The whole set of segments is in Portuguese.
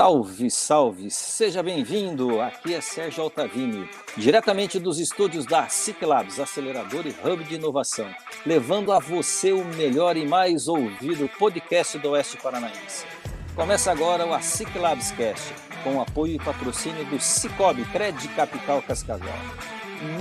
Salve, salve! Seja bem-vindo! Aqui é Sérgio Altavini, diretamente dos estúdios da Ciclabs, acelerador e hub de inovação, levando a você o melhor e mais ouvido podcast do Oeste Paranaense. Começa agora o Ciclabs Cast, com apoio e patrocínio do Cicobi Cred Capital Cascavel.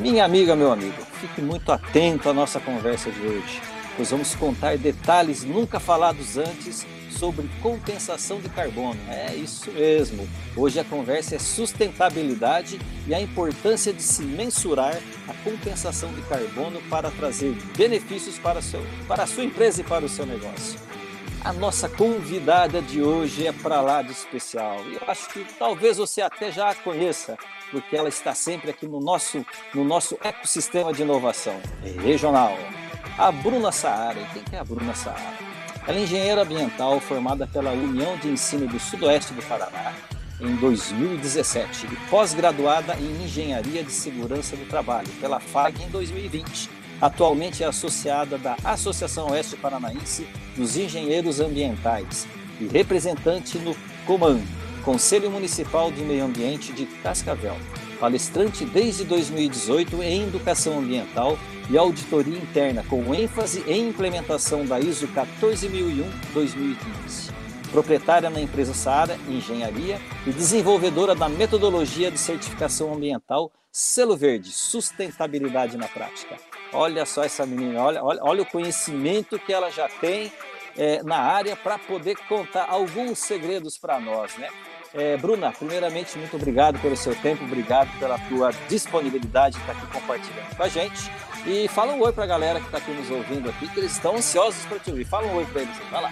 Minha amiga, meu amigo, fique muito atento à nossa conversa de hoje, pois vamos contar detalhes nunca falados antes sobre compensação de carbono. É isso mesmo. Hoje a conversa é sustentabilidade e a importância de se mensurar a compensação de carbono para trazer benefícios para, seu, para a sua empresa e para o seu negócio. A nossa convidada de hoje é para lá de especial. E eu acho que talvez você até já a conheça, porque ela está sempre aqui no nosso, no nosso ecossistema de inovação regional. A Bruna Saara. E quem é a Bruna Saara? Ela é engenheira ambiental formada pela União de Ensino do Sudoeste do Paraná em 2017 e pós-graduada em Engenharia de Segurança do Trabalho pela FAG em 2020. Atualmente é associada da Associação Oeste Paranaense dos Engenheiros Ambientais e representante no COMAN, Conselho Municipal de Meio Ambiente de Cascavel. Palestrante desde 2018 em Educação Ambiental e auditoria interna, com ênfase em implementação da ISO 14001-2015. Proprietária na empresa Saara Engenharia e desenvolvedora da metodologia de certificação ambiental Selo Verde, Sustentabilidade na Prática. Olha só essa menina, olha, olha, olha o conhecimento que ela já tem é, na área para poder contar alguns segredos para nós, né? É, Bruna, primeiramente, muito obrigado pelo seu tempo, obrigado pela tua disponibilidade de estar aqui compartilhando com a gente. E fala um oi para a galera que está aqui nos ouvindo aqui, que eles estão ansiosos para te ouvir. Fala um oi para eles, vai lá.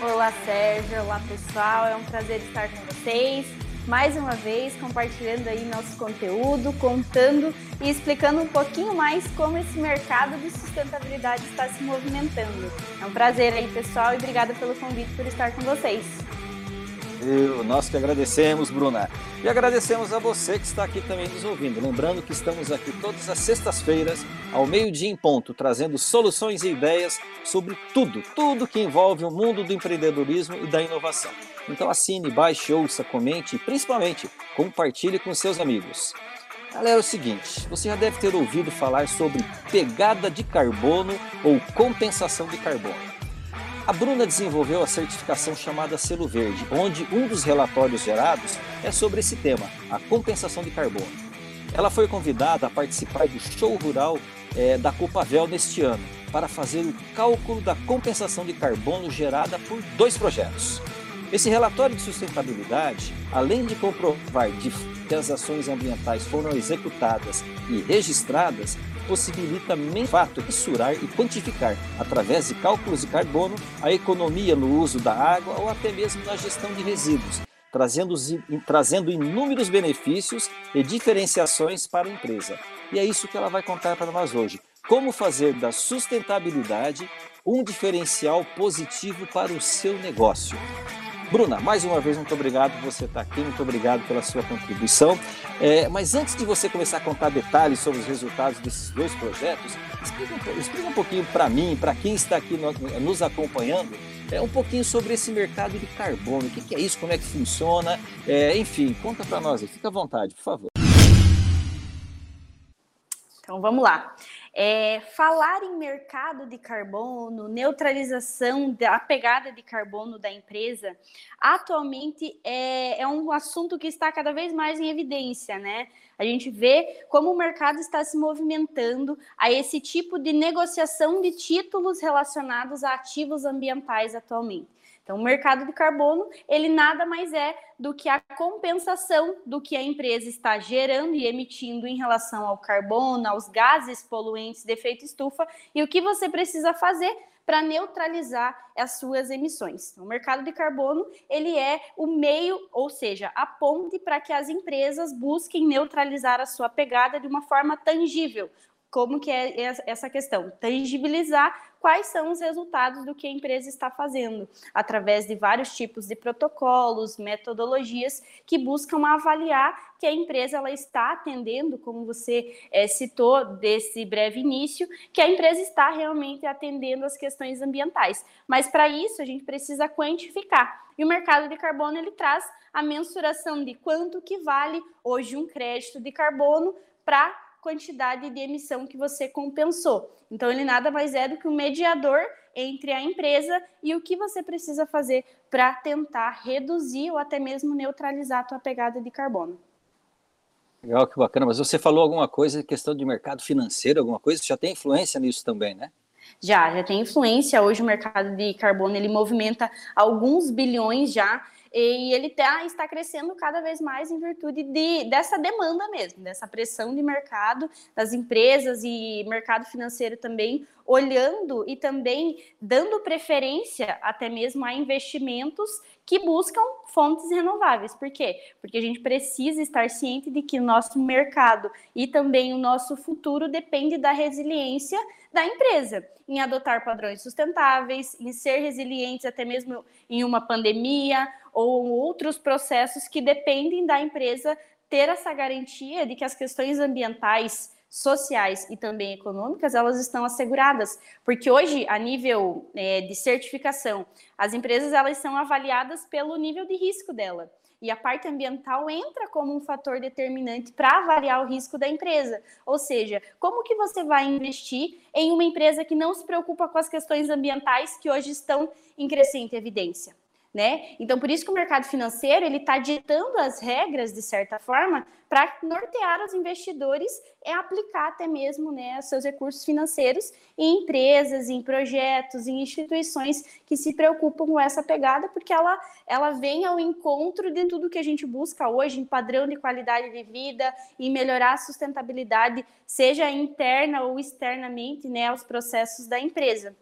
Olá, Sérgio. Olá, pessoal. É um prazer estar com vocês. Mais uma vez, compartilhando aí nosso conteúdo, contando e explicando um pouquinho mais como esse mercado de sustentabilidade está se movimentando. É um prazer aí, pessoal, e obrigada pelo convite por estar com vocês. Eu, nós que agradecemos, Bruna. E agradecemos a você que está aqui também nos ouvindo. Lembrando que estamos aqui todas as sextas-feiras, ao meio-dia em ponto, trazendo soluções e ideias sobre tudo, tudo que envolve o mundo do empreendedorismo e da inovação. Então assine, baixe, ouça, comente e principalmente compartilhe com seus amigos. Galera, é o seguinte, você já deve ter ouvido falar sobre pegada de carbono ou compensação de carbono. A Bruna desenvolveu a certificação chamada Selo Verde, onde um dos relatórios gerados é sobre esse tema, a compensação de carbono. Ela foi convidada a participar do show rural é, da Copavel neste ano, para fazer o cálculo da compensação de carbono gerada por dois projetos. Esse relatório de sustentabilidade, além de comprovar que as ações ambientais foram executadas e registradas, possibilita, de fato, mensurar e quantificar, através de cálculos de carbono, a economia no uso da água ou até mesmo na gestão de resíduos, trazendo, trazendo inúmeros benefícios e diferenciações para a empresa. E é isso que ela vai contar para nós hoje. Como fazer da sustentabilidade um diferencial positivo para o seu negócio. Bruna, mais uma vez, muito obrigado por você estar aqui, muito obrigado pela sua contribuição. É, mas antes de você começar a contar detalhes sobre os resultados desses dois projetos, explica um, explica um pouquinho para mim, para quem está aqui no, nos acompanhando, é, um pouquinho sobre esse mercado de carbono. O que, que é isso, como é que funciona? É, enfim, conta para nós aí, fica à vontade, por favor. Então vamos lá. É, falar em mercado de carbono, neutralização da pegada de carbono da empresa, atualmente é, é um assunto que está cada vez mais em evidência, né? A gente vê como o mercado está se movimentando a esse tipo de negociação de títulos relacionados a ativos ambientais atualmente. Então, o mercado de carbono, ele nada mais é do que a compensação do que a empresa está gerando e emitindo em relação ao carbono, aos gases poluentes de efeito estufa, e o que você precisa fazer para neutralizar as suas emissões. O mercado de carbono, ele é o meio, ou seja, a ponte para que as empresas busquem neutralizar a sua pegada de uma forma tangível, como que é essa questão? Tangibilizar quais são os resultados do que a empresa está fazendo, através de vários tipos de protocolos, metodologias que buscam avaliar que a empresa ela está atendendo, como você é, citou desse breve início, que a empresa está realmente atendendo as questões ambientais. Mas para isso a gente precisa quantificar. E o mercado de carbono ele traz a mensuração de quanto que vale hoje um crédito de carbono para quantidade de emissão que você compensou. Então, ele nada mais é do que um mediador entre a empresa e o que você precisa fazer para tentar reduzir ou até mesmo neutralizar a tua pegada de carbono. Legal, que bacana. Mas você falou alguma coisa, questão de mercado financeiro, alguma coisa, já tem influência nisso também, né? Já, já tem influência. Hoje o mercado de carbono ele movimenta alguns bilhões já e ele tá, está crescendo cada vez mais em virtude de, dessa demanda mesmo, dessa pressão de mercado, das empresas e mercado financeiro também, olhando e também dando preferência até mesmo a investimentos que buscam fontes renováveis. Por quê? Porque a gente precisa estar ciente de que o nosso mercado e também o nosso futuro depende da resiliência da empresa em adotar padrões sustentáveis, em ser resilientes até mesmo em uma pandemia ou outros processos que dependem da empresa ter essa garantia de que as questões ambientais sociais e também econômicas, elas estão asseguradas, porque hoje, a nível é, de certificação, as empresas elas são avaliadas pelo nível de risco dela. E a parte ambiental entra como um fator determinante para avaliar o risco da empresa. Ou seja, como que você vai investir em uma empresa que não se preocupa com as questões ambientais que hoje estão em crescente evidência? Né? Então, por isso que o mercado financeiro ele está ditando as regras de certa forma para nortear os investidores e aplicar até mesmo né, seus recursos financeiros em empresas, em projetos, em instituições que se preocupam com essa pegada, porque ela, ela vem ao encontro de tudo que a gente busca hoje em padrão de qualidade de vida e melhorar a sustentabilidade, seja interna ou externamente, né, aos processos da empresa.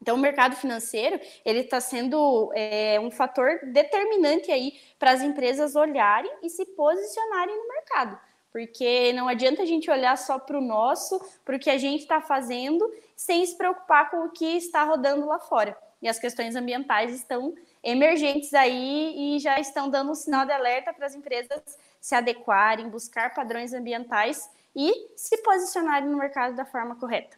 Então, o mercado financeiro ele está sendo é, um fator determinante aí para as empresas olharem e se posicionarem no mercado, porque não adianta a gente olhar só para o nosso, para o que a gente está fazendo, sem se preocupar com o que está rodando lá fora. E as questões ambientais estão emergentes aí e já estão dando um sinal de alerta para as empresas se adequarem, buscar padrões ambientais e se posicionarem no mercado da forma correta.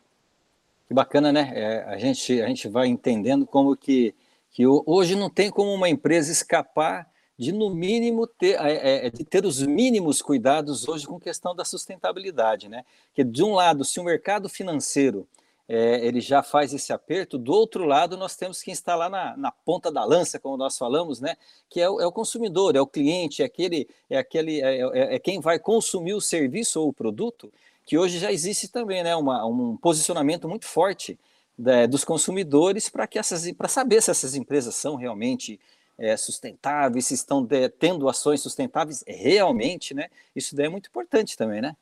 Que bacana, né? É, a, gente, a gente vai entendendo como que, que hoje não tem como uma empresa escapar de, no mínimo, ter, é, é, de ter os mínimos cuidados hoje com questão da sustentabilidade, né? Que, de um lado, se o mercado financeiro é, ele já faz esse aperto, do outro lado, nós temos que instalar na, na ponta da lança, como nós falamos, né? Que é o, é o consumidor, é o cliente, é aquele, é aquele, é, é, é quem vai consumir o serviço ou o produto que hoje já existe também né, uma, um posicionamento muito forte né, dos consumidores para que essas para saber se essas empresas são realmente é, sustentáveis, se estão de, tendo ações sustentáveis realmente, né? Isso daí é muito importante também, né?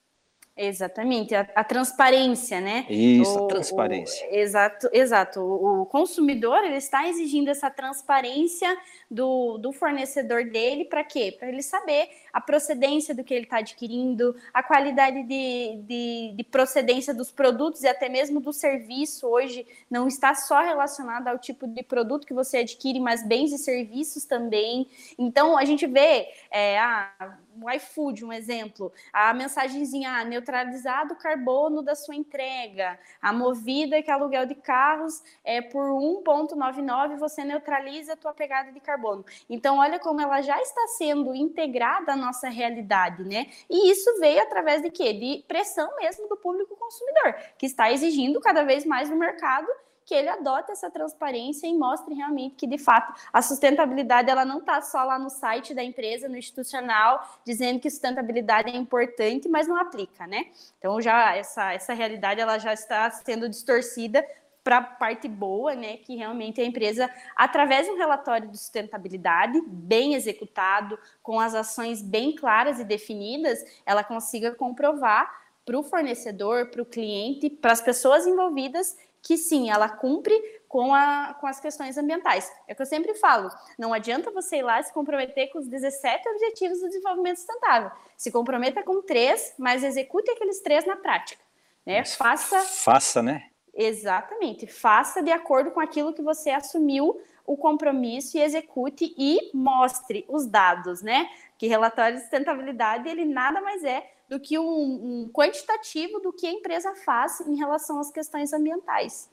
Exatamente, a, a, transparência, né? Isso, o, a transparência. O, exato, exato. O, o, consumidor ele está exigindo essa transparência do, do fornecedor dele para quê? Para ele saber a procedência do que ele está adquirindo, a qualidade de, de, de, procedência dos produtos e até mesmo do serviço. Hoje não está só relacionado ao tipo de produto que você adquire, mas bens e serviços também. Então a gente vê é, a o iFood, um exemplo, a mensagenzinha ah, neutralizado o carbono da sua entrega, a movida que é aluguel de carros é por 1,99 você neutraliza a tua pegada de carbono. Então, olha como ela já está sendo integrada à nossa realidade, né? E isso veio através de quê? De pressão mesmo do público consumidor, que está exigindo cada vez mais no mercado que ele adote essa transparência e mostre realmente que, de fato, a sustentabilidade ela não está só lá no site da empresa, no institucional, dizendo que sustentabilidade é importante, mas não aplica, né? Então, já essa, essa realidade ela já está sendo distorcida para a parte boa, né, que realmente a empresa, através de um relatório de sustentabilidade bem executado, com as ações bem claras e definidas, ela consiga comprovar para o fornecedor, para o cliente, para as pessoas envolvidas, que sim, ela cumpre com, a, com as questões ambientais. É o que eu sempre falo: não adianta você ir lá se comprometer com os 17 Objetivos do Desenvolvimento Sustentável. Se comprometa com três, mas execute aqueles três na prática. Né? Faça. Faça, né? Exatamente. Faça de acordo com aquilo que você assumiu o compromisso e execute e mostre os dados, né? Que relatório de sustentabilidade ele nada mais é do que um, um quantitativo do que a empresa faz em relação às questões ambientais.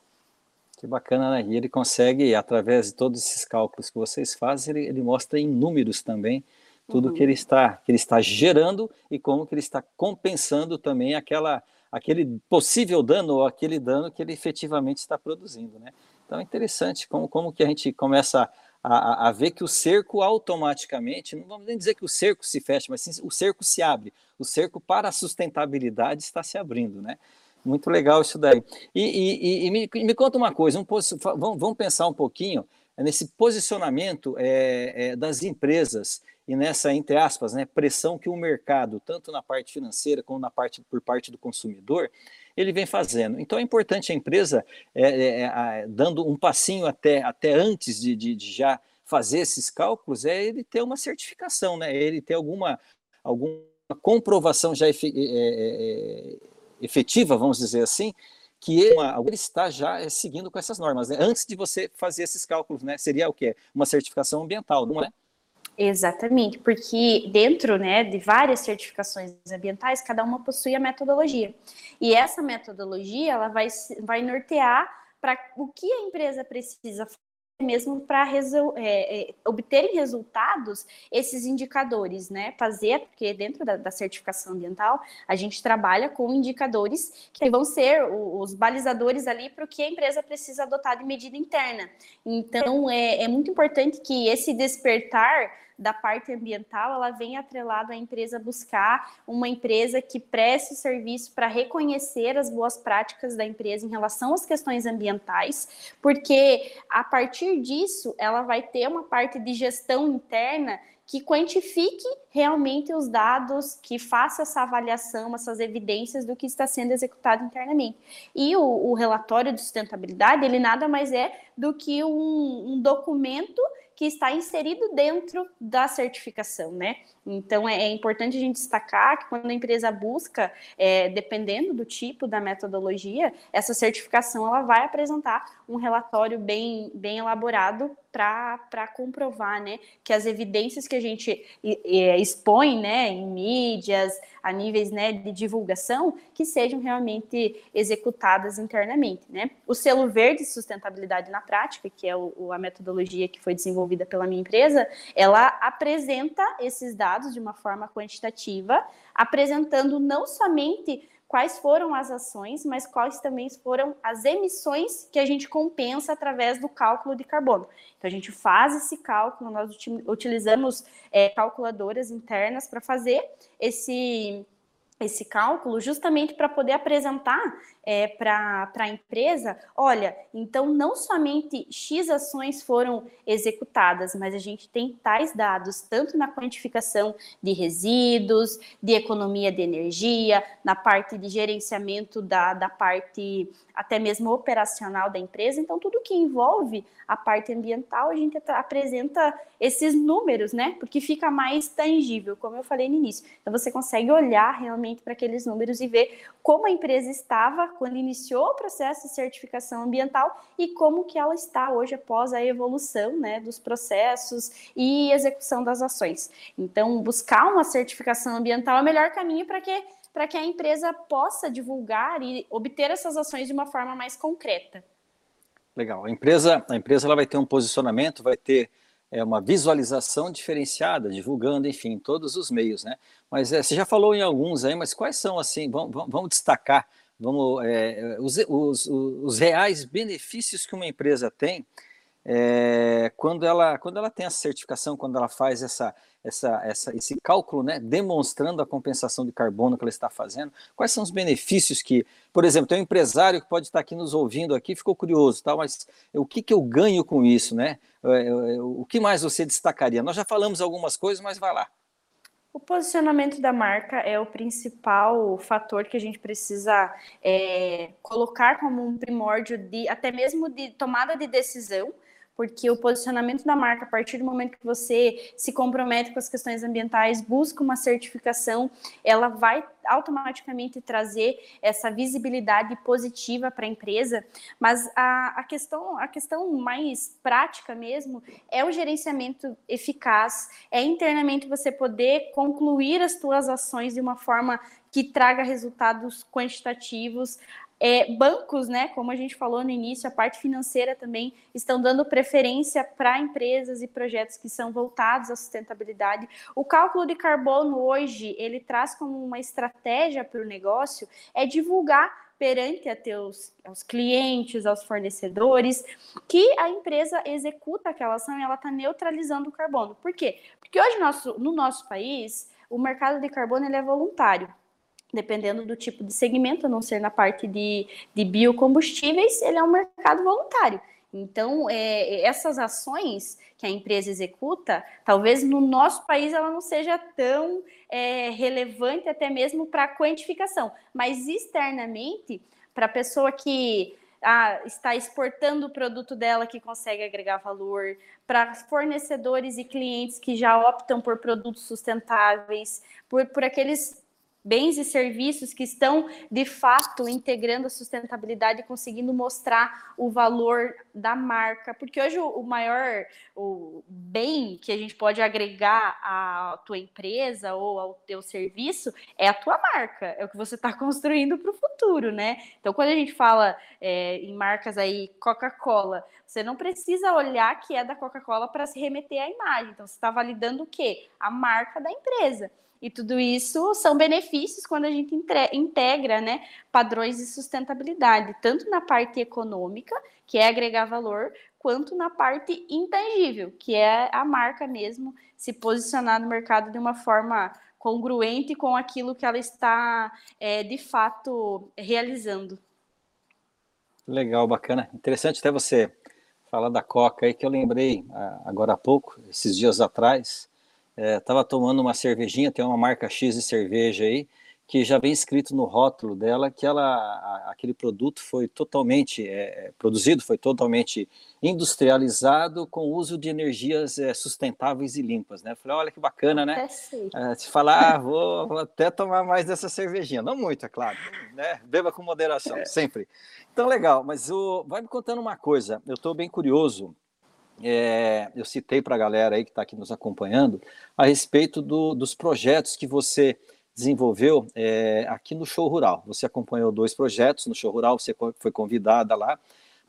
Que bacana, né? E ele consegue, através de todos esses cálculos que vocês fazem, ele, ele mostra em números também tudo uhum. que ele está que ele está gerando e como que ele está compensando também aquela aquele possível dano ou aquele dano que ele efetivamente está produzindo, né? Então é interessante como, como que a gente começa a, a, ver que o cerco automaticamente, não vamos nem dizer que o cerco se fecha, mas sim o cerco se abre. O cerco para a sustentabilidade está se abrindo, né? Muito legal isso daí. E, e, e me, me, conta uma coisa, um, vamos, vamos, pensar um pouquinho nesse posicionamento é, é, das empresas e nessa, entre aspas, né, pressão que o mercado, tanto na parte financeira como na parte por parte do consumidor, ele vem fazendo. Então é importante a empresa, é, é, é, dando um passinho até, até antes de, de, de, já fazer esses cálculos, é ele ter uma certificação, né? ele ter alguma, alguma comprovação já é, é, efetiva, vamos dizer assim, que ele, ele, está já seguindo com essas normas, né? antes de você fazer esses cálculos, né? Seria o quê? Uma certificação ambiental, não é? Exatamente, porque dentro né, de várias certificações ambientais, cada uma possui a metodologia. E essa metodologia ela vai, vai nortear para o que a empresa precisa mesmo para é, é, obterem resultados esses indicadores, né? Fazer, porque dentro da, da, certificação ambiental a gente trabalha com indicadores que vão ser os balizadores ali para o que a empresa precisa adotar de medida interna. Então é, é muito importante que esse despertar da parte ambiental, ela vem atrelado à empresa buscar uma empresa que preste serviço para reconhecer as boas práticas da empresa em relação às questões ambientais, porque a partir disso ela vai ter uma parte de gestão interna que quantifique realmente os dados, que faça essa avaliação, essas evidências do que está sendo executado internamente. E o, o relatório de sustentabilidade, ele nada mais é do que um, um documento que está inserido dentro da certificação, né? Então é, é importante a gente destacar que quando a empresa busca, é, dependendo do tipo da metodologia, essa certificação ela vai apresentar um relatório bem, bem elaborado para comprovar né, que as evidências que a gente expõe né, em mídias, a níveis né, de divulgação, que sejam realmente executadas internamente. Né? O selo verde sustentabilidade na prática, que é o, a metodologia que foi desenvolvida pela minha empresa, ela apresenta esses dados de uma forma quantitativa, apresentando não somente quais foram as ações, mas quais também foram as emissões que a gente compensa através do cálculo de carbono. Então, a gente faz esse cálculo, nós utilizamos é, calculadoras internas para fazer esse esse cálculo justamente para poder apresentar é, para a empresa, olha, então não somente X ações foram executadas, mas a gente tem tais dados, tanto na quantificação de resíduos, de economia de energia, na parte de gerenciamento da, da parte até mesmo operacional da empresa. Então, tudo que envolve a parte ambiental, a gente apresenta esses números, né? Porque fica mais tangível, como eu falei no início. Então, você consegue olhar realmente para aqueles números e ver como a empresa estava quando iniciou o processo de certificação ambiental e como que ela está hoje após a evolução, né, dos processos e execução das ações. Então, buscar uma certificação ambiental é o melhor caminho para que para que a empresa possa divulgar e obter essas ações de uma forma mais concreta. Legal. A empresa, a empresa ela vai ter um posicionamento, vai ter é, uma visualização diferenciada, divulgando, enfim, todos os meios, né? Mas é, você já falou em alguns aí, mas quais são, assim, vamos, vamos destacar, vamos, é, os, os, os reais benefícios que uma empresa tem é, quando, ela, quando ela tem essa certificação, quando ela faz essa, essa, essa, esse cálculo, né, demonstrando a compensação de carbono que ela está fazendo, quais são os benefícios que, por exemplo, tem um empresário que pode estar aqui nos ouvindo aqui, ficou curioso, tá, mas o que, que eu ganho com isso, né? É, é, o que mais você destacaria? Nós já falamos algumas coisas, mas vai lá. O posicionamento da marca é o principal fator que a gente precisa é, colocar como um primórdio de até mesmo de tomada de decisão porque o posicionamento da marca, a partir do momento que você se compromete com as questões ambientais, busca uma certificação, ela vai automaticamente trazer essa visibilidade positiva para a empresa, mas a, a, questão, a questão mais prática mesmo é o gerenciamento eficaz, é internamente você poder concluir as suas ações de uma forma que traga resultados quantitativos, é, bancos, né, como a gente falou no início, a parte financeira também estão dando preferência para empresas e projetos que são voltados à sustentabilidade. O cálculo de carbono hoje ele traz como uma estratégia para o negócio é divulgar perante a teus, aos clientes, aos fornecedores, que a empresa executa aquela ação e ela está neutralizando o carbono. Por quê? Porque hoje nosso, no nosso país o mercado de carbono ele é voluntário dependendo do tipo de segmento, a não ser na parte de, de biocombustíveis, ele é um mercado voluntário. Então, é, essas ações que a empresa executa, talvez no nosso país ela não seja tão é, relevante até mesmo para a quantificação, mas externamente, para a pessoa que ah, está exportando o produto dela que consegue agregar valor, para fornecedores e clientes que já optam por produtos sustentáveis, por, por aqueles bens e serviços que estão de fato integrando a sustentabilidade e conseguindo mostrar o valor da marca, porque hoje o, maior o bem que a gente pode agregar à tua empresa ou ao teu serviço é a tua marca, é o que você está construindo para o futuro, né? Então, quando a gente fala é, em marcas aí, Coca-Cola, você não precisa olhar que é da Coca-Cola para se remeter à imagem. Então, você está validando o quê? A marca da empresa. E tudo isso são benefícios quando a gente integra né, padrões de sustentabilidade, tanto na parte econômica, que é agregar valor, quanto na parte intangível, que é a marca mesmo se posicionar no mercado de uma forma congruente com aquilo que ela está é, de fato realizando. Legal, bacana. Interessante até você falar da Coca aí, que eu lembrei ah, agora há pouco, esses dias atrás, estava é, tomando uma cervejinha, tem uma marca X de cerveja aí, que já vem escrito no rótulo dela que ela, a, aquele produto foi totalmente é, é produzido, foi totalmente industrializado com uso de energias é, sustentáveis e limpas, né? Falei, olha que bacana, né? É, se falar, ah, vou, vou, até tomar mais dessa cervejinha, não muito, é claro, né? Beba com moderação, é. sempre. Então, legal, mas o, vai me contando uma coisa, eu estou bem curioso é, eu citei para a galera aí que está aqui nos acompanhando a respeito do, dos projetos que você desenvolveu é, aqui no Show Rural. Você acompanhou dois projetos no Show Rural, você foi convidada lá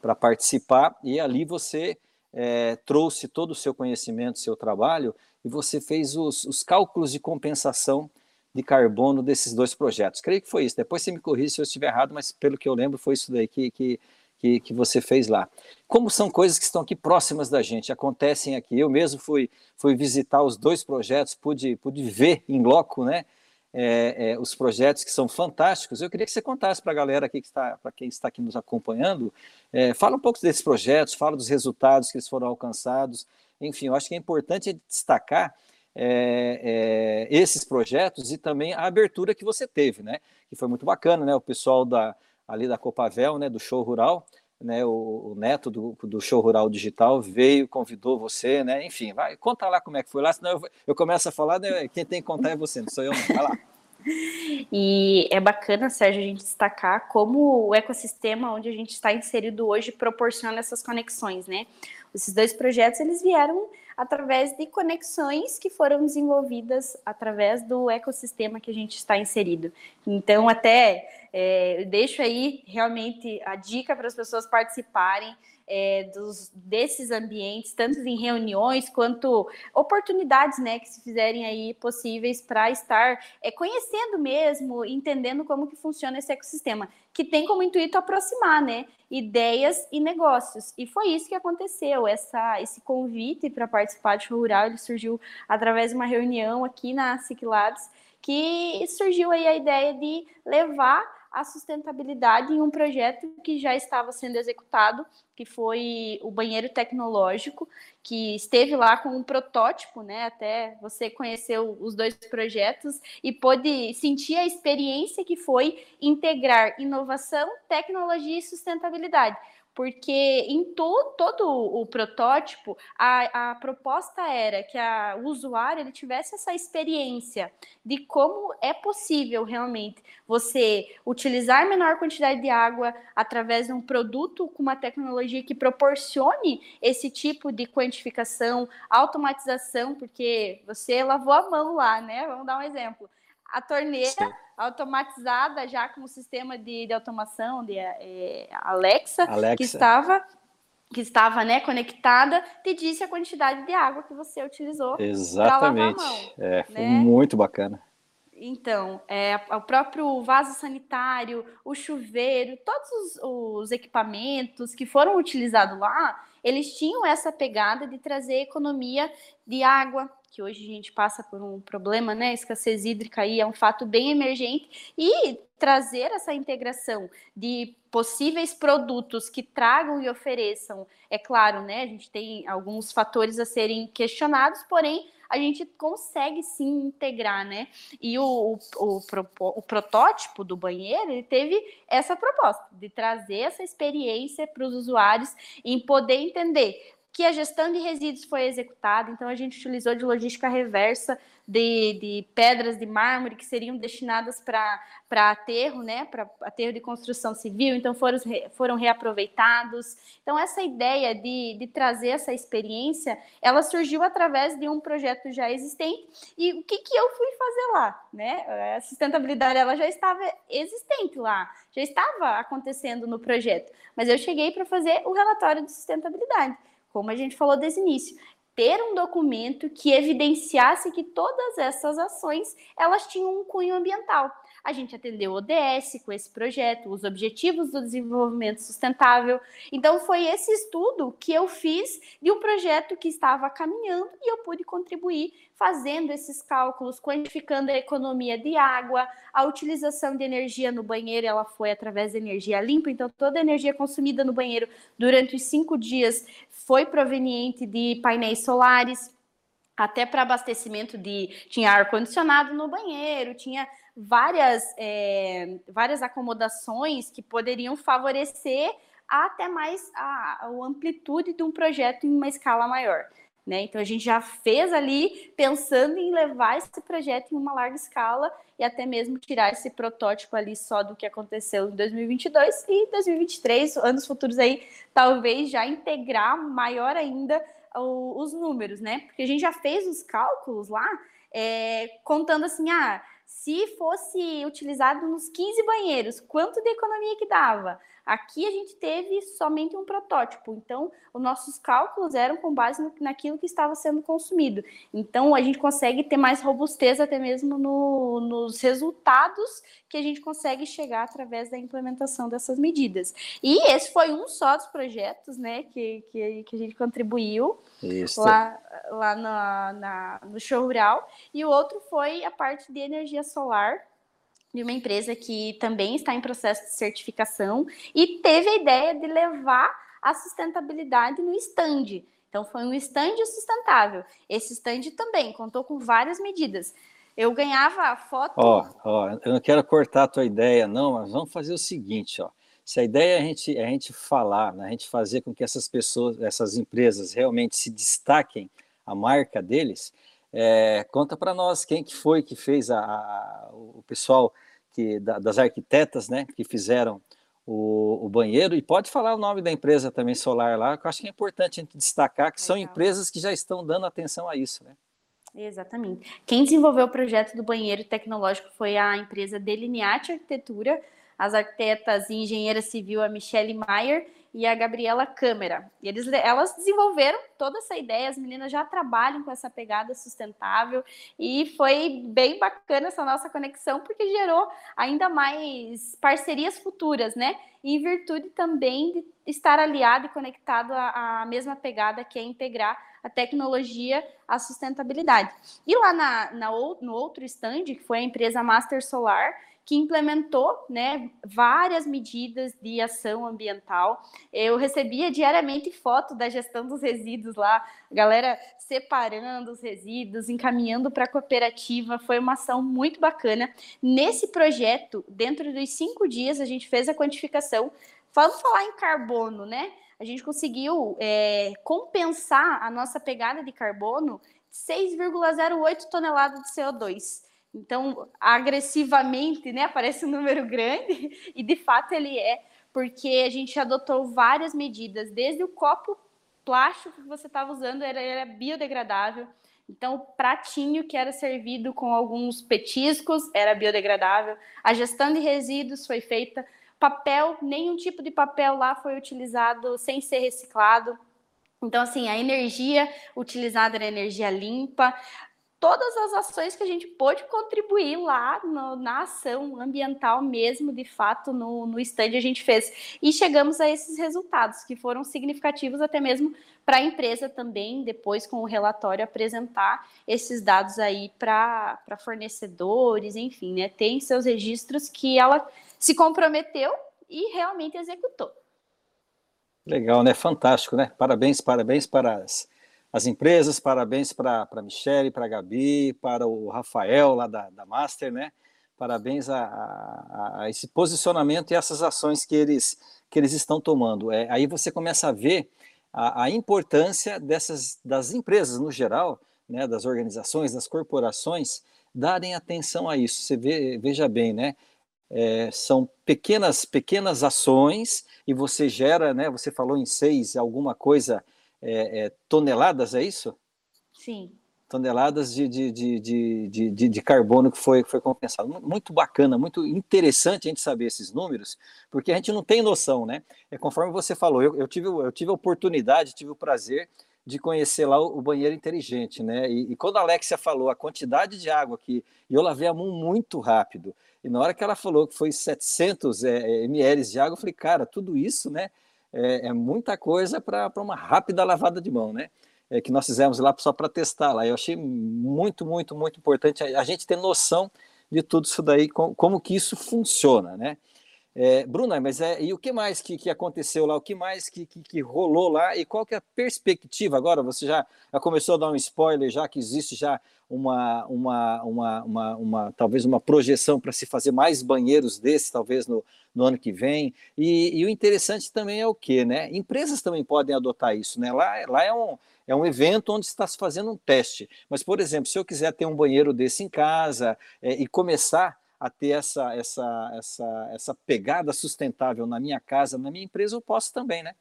para participar e ali você é, trouxe todo o seu conhecimento, seu trabalho e você fez os, os cálculos de compensação de carbono desses dois projetos. Creio que foi isso. Depois você me corrija se eu estiver errado, mas pelo que eu lembro foi isso daí que, que que, que você fez lá. Como são coisas que estão aqui próximas da gente, acontecem aqui. Eu mesmo fui, fui visitar os dois projetos, pude, pude ver em loco, né? É, é, os projetos que são fantásticos. Eu queria que você contasse para a galera aqui que está, para quem está aqui nos acompanhando, é, fala um pouco desses projetos, fala dos resultados que eles foram alcançados. Enfim, eu acho que é importante destacar é, é, esses projetos e também a abertura que você teve, né? Que foi muito bacana, né? O pessoal da, ali da Copavel, né, do show rural, né, o, o neto do, do, show rural digital veio, convidou você, né, enfim, vai, conta lá como é que foi lá, senão eu, eu começo a falar, né, quem tem que contar é você, não sou eu vai lá. E é bacana, Sérgio, a gente destacar como o ecossistema onde a gente está inserido hoje proporciona essas conexões, né? Esses dois projetos, eles vieram através de conexões que foram desenvolvidas através do ecossistema que a gente está inserido. Então, até é, deixo aí realmente a dica para as pessoas participarem é, dos, desses ambientes, tanto em reuniões quanto oportunidades né, que se fizerem aí possíveis para estar é, conhecendo mesmo, entendendo como que funciona esse ecossistema, que tem como intuito aproximar né, ideias e negócios. E foi isso que aconteceu. Essa, esse convite para participar de Rural ele surgiu através de uma reunião aqui na Ciclados, que surgiu aí a ideia de levar a sustentabilidade em um projeto que já estava sendo executado, que foi o banheiro tecnológico, que esteve lá com um protótipo, né? Até você conheceu os dois projetos e pôde sentir a experiência que foi integrar inovação, tecnologia e sustentabilidade porque em to, todo o protótipo a, a proposta era que a, o usuário ele tivesse essa experiência de como é possível realmente você utilizar menor quantidade de água através de um produto com uma tecnologia que proporcione esse tipo de quantificação, automatização, porque você lavou a mão lá, né? Vamos dar um exemplo. A torneira Sim automatizada já com o sistema de, de automação de é, Alexa, Alexa, que estava que estava né, conectada, te disse a quantidade de água que você utilizou Exatamente. Mão, é, foi né? muito bacana. Então, é, o próprio vaso sanitário, o chuveiro, todos os, os, equipamentos que foram utilizados lá, eles tinham essa pegada de trazer economia de água, que hoje a gente passa por um problema, né? Escassez hídrica aí é um fato bem emergente, e trazer essa integração de possíveis produtos que tragam e ofereçam, é claro, né? A gente tem alguns fatores a serem questionados, porém a gente consegue sim integrar, né? E o, o, o, o protótipo do banheiro ele teve essa proposta de trazer essa experiência para os usuários em poder entender que a gestão de resíduos foi executada, então a gente utilizou de logística reversa de, de pedras de mármore que seriam destinadas para aterro, né, para aterro de construção civil, então foram, foram reaproveitados. Então, essa ideia de, de trazer essa experiência, ela surgiu através de um projeto já existente, e o que, que eu fui fazer lá? Né? A sustentabilidade ela já estava existente lá, já estava acontecendo no projeto, mas eu cheguei para fazer o relatório de sustentabilidade como a gente falou desde o início, ter um documento que evidenciasse que todas essas ações elas tinham um cunho ambiental. A gente atendeu o ODS com esse projeto, os Objetivos do Desenvolvimento Sustentável. Então, foi esse estudo que eu fiz de um projeto que estava caminhando e eu pude contribuir fazendo esses cálculos, quantificando a economia de água, a utilização de energia no banheiro, ela foi através da energia limpa, então toda a energia consumida no banheiro durante os cinco dias foi proveniente de painéis solares, até para abastecimento de. Tinha ar-condicionado no banheiro, tinha várias, é, várias acomodações que poderiam favorecer até mais a, a amplitude de um projeto em uma escala maior. Né? Então a gente já fez ali pensando em levar esse projeto em uma larga escala e até mesmo tirar esse protótipo ali só do que aconteceu em 2022 e 2023, anos futuros aí, talvez já integrar maior ainda o, os números, né? Porque a gente já fez os cálculos lá, é, contando assim, ah, se fosse utilizado nos 15 banheiros, quanto de economia que dava? Aqui a gente teve somente um protótipo, então os nossos cálculos eram com base no, naquilo que estava sendo consumido. Então a gente consegue ter mais robustez até mesmo no, nos resultados que a gente consegue chegar através da implementação dessas medidas. E esse foi um só dos projetos né, que, que, que a gente contribuiu Isso. lá, lá na, na, no show rural, e o outro foi a parte de energia solar de uma empresa que também está em processo de certificação e teve a ideia de levar a sustentabilidade no stand. Então, foi um stand sustentável. Esse stand também contou com várias medidas. Eu ganhava a foto. Ó, ó, eu não quero cortar a tua ideia, não, mas vamos fazer o seguinte, ó. Se a ideia é a gente, é a gente falar, né, a gente fazer com que essas pessoas, essas empresas realmente se destaquem a marca deles, é, conta para nós quem que foi que fez a, a o pessoal que, da, das arquitetas, né, que fizeram o, o, banheiro, e pode falar o nome da empresa também solar lá, que eu acho que é importante a gente destacar que Legal. são empresas que já estão dando atenção a isso, né? Exatamente. Quem desenvolveu o projeto do banheiro tecnológico foi a empresa Delineate Arquitetura, as arquitetas e engenheira civil a Michelle Mayer e a Gabriela Câmara. E eles, elas desenvolveram toda essa ideia, as meninas já trabalham com essa pegada sustentável e foi bem bacana essa nossa conexão, porque gerou ainda mais parcerias futuras, né? em virtude também de estar aliado e conectado à, à mesma pegada que é integrar a tecnologia à sustentabilidade. E lá na, na, no outro stand, que foi a empresa Master Solar, que implementou né, várias medidas de ação ambiental. Eu recebia diariamente foto da gestão dos resíduos lá, galera separando os resíduos, encaminhando para a cooperativa. Foi uma ação muito bacana. Nesse projeto, dentro dos cinco dias, a gente fez a quantificação. Vamos falar em carbono, né? A gente conseguiu é, compensar a nossa pegada de carbono 6,08 toneladas de CO2. Então, agressivamente, né, aparece um número grande, e de fato ele é, porque a gente adotou várias medidas, desde o copo plástico que você estava usando, era, era biodegradável, então, o pratinho que era servido com alguns petiscos era biodegradável. A gestão de resíduos foi feita. Papel, nenhum tipo de papel lá foi utilizado sem ser reciclado. Então, assim, a energia utilizada era energia limpa todas as ações que a gente pôde contribuir lá no, na ação ambiental mesmo, de fato, no, no stand a gente fez. E chegamos a esses resultados, que foram significativos até mesmo para a empresa também, depois com o relatório, apresentar esses dados aí para fornecedores, enfim, né? Tem seus registros que ela se comprometeu e realmente executou. Legal, né? Fantástico, né? Parabéns, parabéns para as as empresas, parabéns para a Michelle, para a Gabi, para o Rafael lá da, da Master, né? Parabéns a, a, a, esse posicionamento e essas ações que eles, que eles estão tomando. É, aí você começa a ver a, a, importância dessas das empresas no geral, né, das organizações, das corporações, darem atenção a isso. Você vê, veja bem, né? É, são pequenas pequenas ações e você gera, né? Você falou em seis alguma coisa é, é, toneladas, é isso? Sim. Toneladas de, de, de, de, de, de, carbono que foi, foi compensado. Muito bacana, muito interessante a gente saber esses números, porque a gente não tem noção, né? É conforme você falou, eu, eu, tive, eu tive a oportunidade, tive o prazer de conhecer lá o, o banheiro inteligente, né? E, e, quando a Alexia falou a quantidade de água que eu lavei a mão muito rápido, e na hora que ela falou que foi 700 é, ml de água, eu falei, cara, tudo isso, né? É, é muita coisa para uma rápida lavada de mão, né? É, que nós fizemos lá só para testar lá. Eu achei muito, muito, muito importante a, a, gente ter noção de tudo isso daí, com, como que isso funciona, né? É, Bruna, mas é, e o que mais que, que aconteceu lá? O que mais que, que, que, rolou lá? E qual que é a perspectiva agora? Você já, já começou a dar um spoiler, já que existe já uma, uma, uma, uma, uma talvez uma projeção para se fazer mais banheiros desses, talvez no, no ano que vem. E, e, o interessante também é o que, né? Empresas também podem adotar isso, né? Lá, lá é um é um evento onde está se fazendo um teste. Mas, por exemplo, se eu quiser ter um banheiro desse em casa é, e começar a ter essa, essa, essa, essa pegada sustentável na minha casa, na minha empresa, eu posso também, né?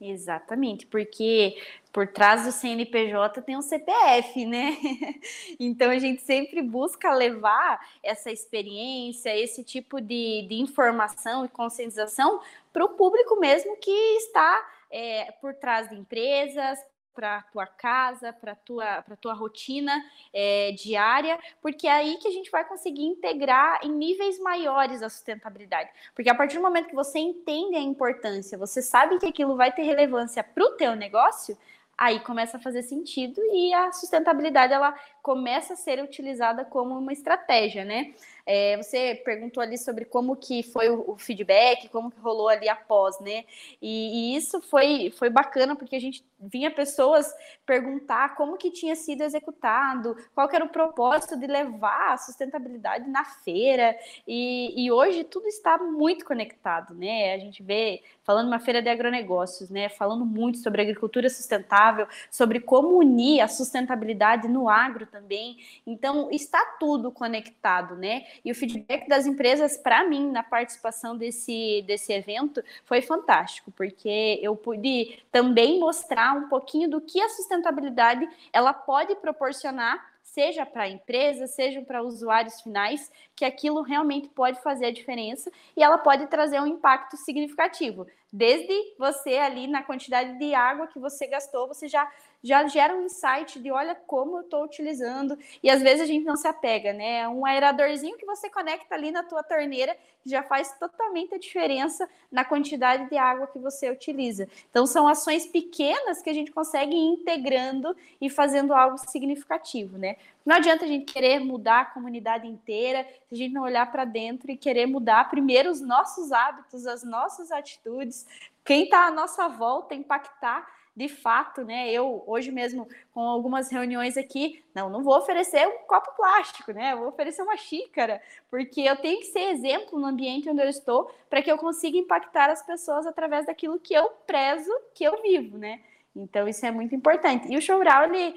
Exatamente, porque por trás do CNPJ tem um CPF, né? Então a gente sempre busca levar essa experiência, esse tipo de, de informação e conscientização para o público mesmo que está é, por trás de empresas, para a tua casa, para a tua, tua rotina é, diária, porque é aí que a gente vai conseguir integrar em níveis maiores a sustentabilidade. Porque a partir do momento que você entende a importância, você sabe que aquilo vai ter relevância para o teu negócio, aí começa a fazer sentido e a sustentabilidade ela começa a ser utilizada como uma estratégia, né? É, você perguntou ali sobre como que foi o, o, feedback, como que rolou ali após, né? E, e, isso foi, foi bacana, porque a gente vinha pessoas perguntar como que tinha sido executado, qual era o propósito de levar a sustentabilidade na feira, e, e hoje tudo está muito conectado, né? A gente vê, falando uma feira de agronegócios, né? Falando muito sobre agricultura sustentável, sobre como unir a sustentabilidade no agro também. Então, está tudo conectado, né? E o feedback das empresas, para mim, na participação desse, desse evento, foi fantástico, porque eu pude também mostrar um pouquinho do que a sustentabilidade ela pode proporcionar seja para a empresa, seja para usuários finais, que aquilo realmente pode fazer a diferença e ela pode trazer um impacto significativo, Desde você ali na quantidade de água que você gastou, você já já gera um insight de olha como eu estou utilizando. E às vezes a gente não se apega, né? É um aeradorzinho que você conecta ali na tua torneira já faz totalmente a diferença na quantidade de água que você utiliza. Então são ações pequenas que a gente consegue ir integrando e fazendo algo significativo, né? Não adianta a gente querer mudar a comunidade inteira se a gente não olhar para dentro e querer mudar primeiro os nossos hábitos, as nossas atitudes, quem está à nossa volta, impactar de fato, né? Eu hoje mesmo com algumas reuniões aqui, não, não vou oferecer um copo plástico, né? Vou oferecer uma xícara, porque eu tenho que ser exemplo no ambiente onde eu estou para que eu consiga impactar as pessoas através daquilo que eu prezo, que eu vivo, né? Então, isso é muito importante. E o Showral, ele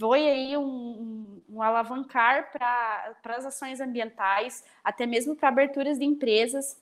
foi aí um, um, alavancar para as ações ambientais, até mesmo para aberturas de empresas.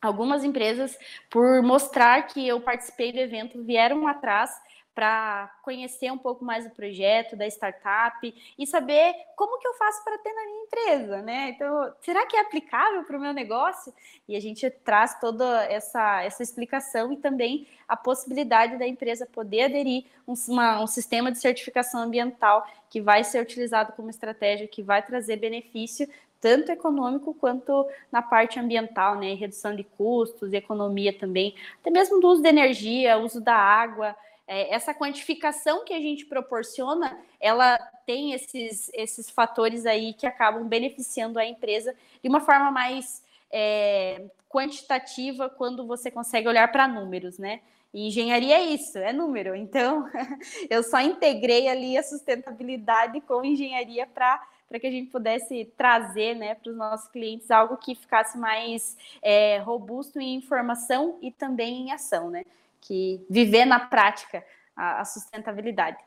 Algumas empresas, por mostrar que eu participei do evento, vieram atrás para conhecer um pouco mais do projeto, da startup e saber como que eu faço para ter na minha empresa, né? Então, será que é aplicável para o meu negócio? E a gente traz toda essa, essa explicação e também a possibilidade da empresa poder aderir um, uma, um sistema de certificação ambiental que vai ser utilizado como estratégia, que vai trazer benefício tanto econômico quanto na parte ambiental, né? Redução de custos, economia também, até mesmo do uso de energia, uso da água, é, essa quantificação que a gente proporciona, ela tem esses, esses fatores aí que acabam beneficiando a empresa de uma forma mais é, quantitativa quando você consegue olhar para números, né? E engenharia é isso, é número. Então, eu só integrei ali a sustentabilidade com engenharia para para que a gente pudesse trazer né, para os nossos clientes algo que ficasse mais é, robusto em informação e também em ação, né? Que viver na prática a, a sustentabilidade.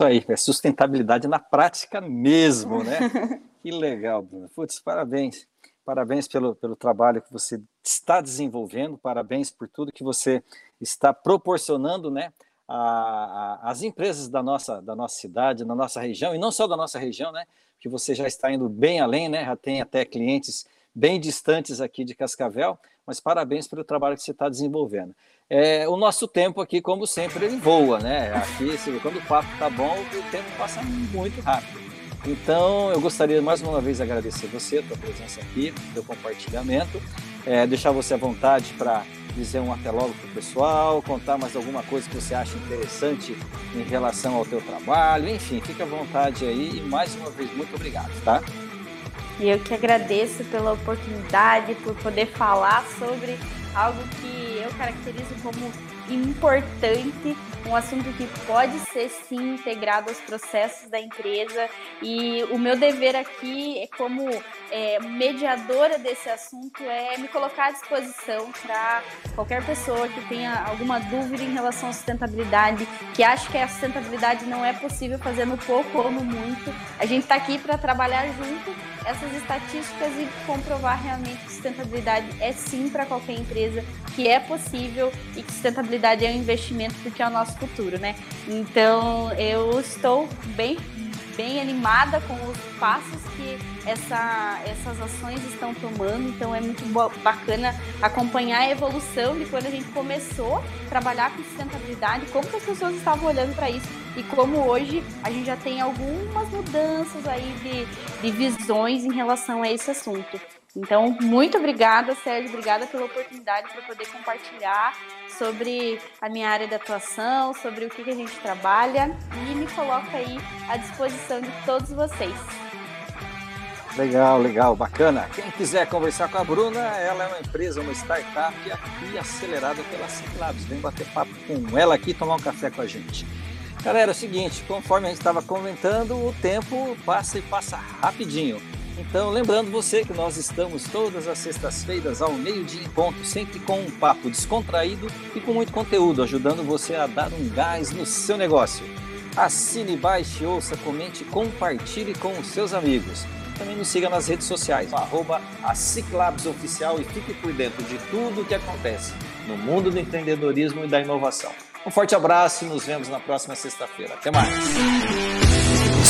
Isso aí, é sustentabilidade na prática mesmo, né? que legal, Bruna. Putz, parabéns. Parabéns pelo, pelo trabalho que você está desenvolvendo, parabéns por tudo que você está proporcionando, né? A, a, as empresas da nossa, da nossa cidade, da nossa região, e não só da nossa região, né? Que você já está indo bem além, né? Já tem até clientes bem distantes aqui de Cascavel, mas parabéns pelo trabalho que você está desenvolvendo. É, o nosso tempo aqui, como sempre, ele voa, né? Aqui, quando o papo tá bom, o tempo passa muito rápido. Então, eu gostaria mais uma vez agradecer você, a tua presença aqui, teu compartilhamento, é, deixar você à vontade para dizer um até logo para o pessoal, contar mais alguma coisa que você acha interessante em relação ao teu trabalho, enfim, fique à vontade aí e mais uma vez muito obrigado, tá? E eu que agradeço pela oportunidade, por poder falar sobre algo que eu caracterizo como importante, um assunto que pode ser sim integrado aos processos da empresa e o meu dever aqui é como é, mediadora desse assunto é me colocar à disposição para qualquer pessoa que tenha alguma dúvida em relação à sustentabilidade, que acha que a sustentabilidade não é possível fazer no pouco ou no muito. A gente está aqui para trabalhar junto essas estatísticas e comprovar realmente que sustentabilidade é sim para qualquer empresa, que é possível e que sustentabilidade é um investimento porque é o nosso futuro, né? Então eu estou bem bem animada com os passos que essa, essas ações estão tomando. Então é muito bacana acompanhar a evolução de quando a gente começou a trabalhar com sustentabilidade, como as pessoas estavam olhando para isso e como hoje a gente já tem algumas mudanças aí de, de visões em relação a esse assunto. Então, muito obrigada, Sérgio. Obrigada pela oportunidade para poder compartilhar sobre a minha área de atuação, sobre o que, que a gente trabalha e me coloco aí à disposição de todos vocês. Legal, legal, bacana. Quem quiser conversar com a Bruna, ela é uma empresa, uma startup aqui acelerada pela Ciclabs. Vem bater papo com ela aqui tomar um café com a gente. Galera, é o seguinte, conforme a gente estava comentando, o tempo passa e passa rapidinho. Então, lembrando você que nós estamos todas as sextas-feiras ao meio-dia em ponto, sempre com um papo descontraído e com muito conteúdo, ajudando você a dar um gás no seu negócio. Assine, baixe, ouça, comente, compartilhe com os seus amigos. Também nos siga nas redes sociais, arroba a Ciclabs Oficial e fique por dentro de tudo o que acontece no mundo do empreendedorismo e da inovação. Um forte abraço e nos vemos na próxima sexta-feira. Até mais!